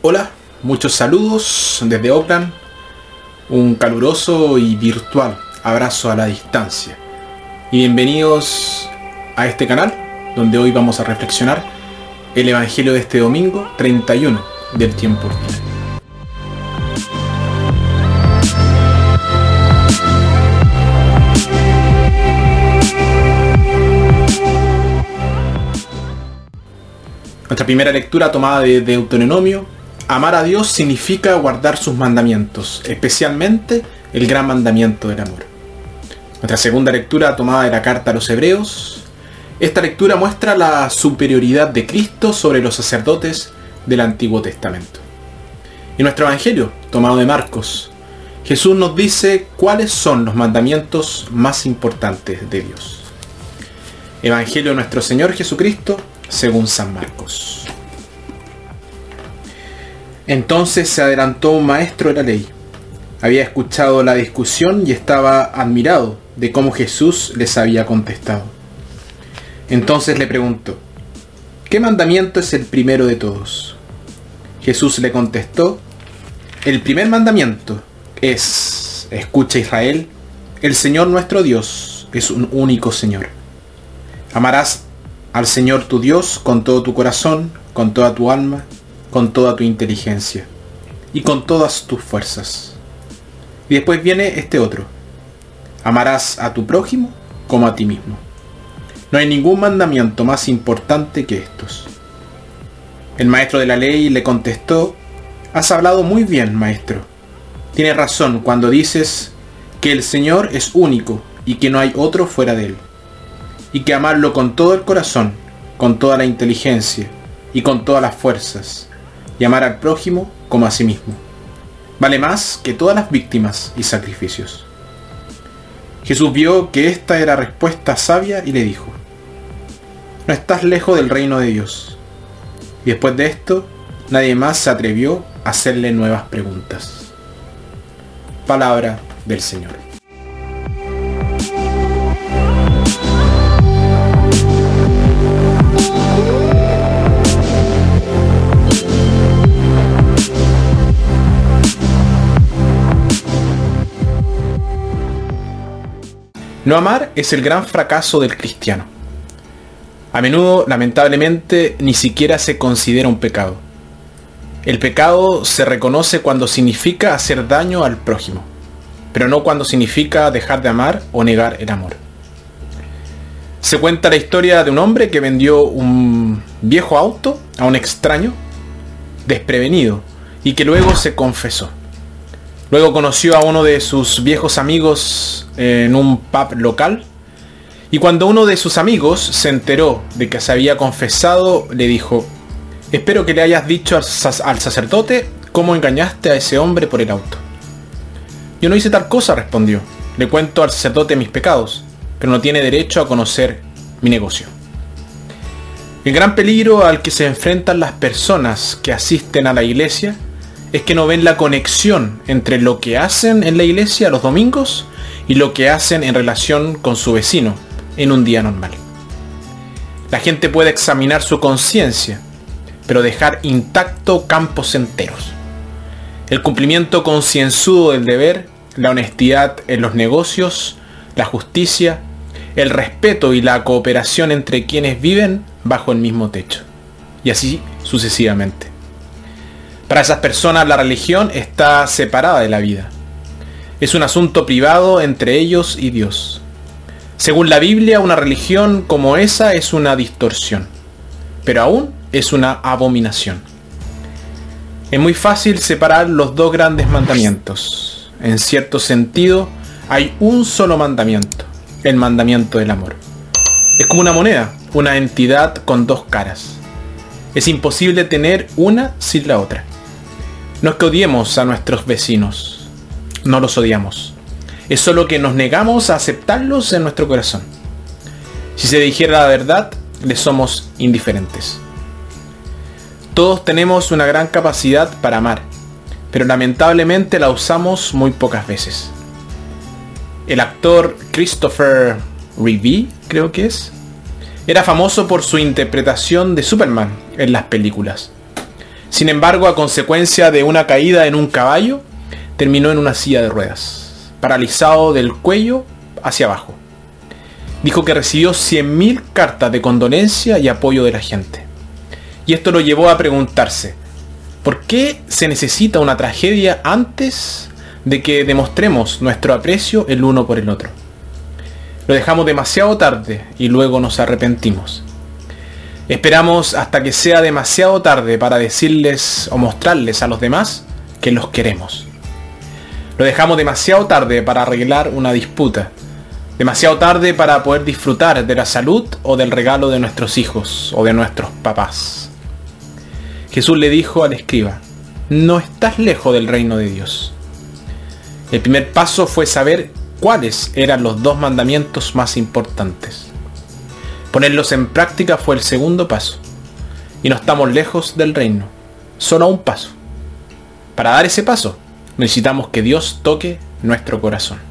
Hola, muchos saludos desde Oakland. Un caluroso y virtual abrazo a la distancia. Y bienvenidos a este canal donde hoy vamos a reflexionar el Evangelio de este domingo 31 del tiempo. Nuestra primera lectura tomada de Deuteronomio Amar a Dios significa guardar sus mandamientos, especialmente el gran mandamiento del amor. Nuestra segunda lectura tomada de la carta a los hebreos. Esta lectura muestra la superioridad de Cristo sobre los sacerdotes del Antiguo Testamento. Y nuestro Evangelio, tomado de Marcos, Jesús nos dice cuáles son los mandamientos más importantes de Dios. Evangelio de nuestro Señor Jesucristo según San Marcos. Entonces se adelantó un maestro de la ley. Había escuchado la discusión y estaba admirado de cómo Jesús les había contestado. Entonces le preguntó, ¿qué mandamiento es el primero de todos? Jesús le contestó, el primer mandamiento es, escucha Israel, el Señor nuestro Dios es un único Señor. Amarás al Señor tu Dios con todo tu corazón, con toda tu alma, con toda tu inteligencia y con todas tus fuerzas. Y después viene este otro. Amarás a tu prójimo como a ti mismo. No hay ningún mandamiento más importante que estos. El maestro de la ley le contestó, Has hablado muy bien, maestro. Tienes razón cuando dices que el Señor es único y que no hay otro fuera de él. Y que amarlo con todo el corazón, con toda la inteligencia y con todas las fuerzas y amar al prójimo como a sí mismo. Vale más que todas las víctimas y sacrificios. Jesús vio que esta era respuesta sabia y le dijo, no estás lejos del reino de Dios. Y después de esto, nadie más se atrevió a hacerle nuevas preguntas. Palabra del Señor. No amar es el gran fracaso del cristiano. A menudo, lamentablemente, ni siquiera se considera un pecado. El pecado se reconoce cuando significa hacer daño al prójimo, pero no cuando significa dejar de amar o negar el amor. Se cuenta la historia de un hombre que vendió un viejo auto a un extraño desprevenido y que luego se confesó. Luego conoció a uno de sus viejos amigos en un pub local. Y cuando uno de sus amigos se enteró de que se había confesado, le dijo, espero que le hayas dicho al, sacerdote cómo engañaste a ese hombre por el auto. Yo no hice tal cosa, respondió. Le cuento al sacerdote mis pecados, pero no tiene derecho a conocer mi negocio. El gran peligro al que se enfrentan las personas que asisten a la iglesia es que no ven la conexión entre lo que hacen en la iglesia los domingos y lo que hacen en relación con su vecino en un día normal. La gente puede examinar su conciencia, pero dejar intacto campos enteros. El cumplimiento concienzudo del deber, la honestidad en los negocios, la justicia, el respeto y la cooperación entre quienes viven bajo el mismo techo. Y así sucesivamente. Para esas personas la religión está separada de la vida. Es un asunto privado entre ellos y Dios. Según la Biblia, una religión como esa es una distorsión, pero aún es una abominación. Es muy fácil separar los dos grandes mandamientos. En cierto sentido, hay un solo mandamiento, el mandamiento del amor. Es como una moneda, una entidad con dos caras. Es imposible tener una sin la otra. No es que odiemos a nuestros vecinos, no los odiamos. Es solo que nos negamos a aceptarlos en nuestro corazón. Si se dijera la verdad, les somos indiferentes. Todos tenemos una gran capacidad para amar, pero lamentablemente la usamos muy pocas veces. El actor Christopher Reeve, creo que es, era famoso por su interpretación de Superman en las películas. Sin embargo, a consecuencia de una caída en un caballo, terminó en una silla de ruedas, paralizado del cuello hacia abajo. Dijo que recibió 100.000 cartas de condolencia y apoyo de la gente. Y esto lo llevó a preguntarse, ¿por qué se necesita una tragedia antes de que demostremos nuestro aprecio el uno por el otro? Lo dejamos demasiado tarde y luego nos arrepentimos. Esperamos hasta que sea demasiado tarde para decirles o mostrarles a los demás que los queremos. Lo dejamos demasiado tarde para arreglar una disputa. Demasiado tarde para poder disfrutar de la salud o del regalo de nuestros hijos o de nuestros papás. Jesús le dijo al escriba, no estás lejos del reino de Dios. El primer paso fue saber cuáles eran los dos mandamientos más importantes. Ponerlos en práctica fue el segundo paso. Y no estamos lejos del reino. Solo a un paso. Para dar ese paso, necesitamos que Dios toque nuestro corazón.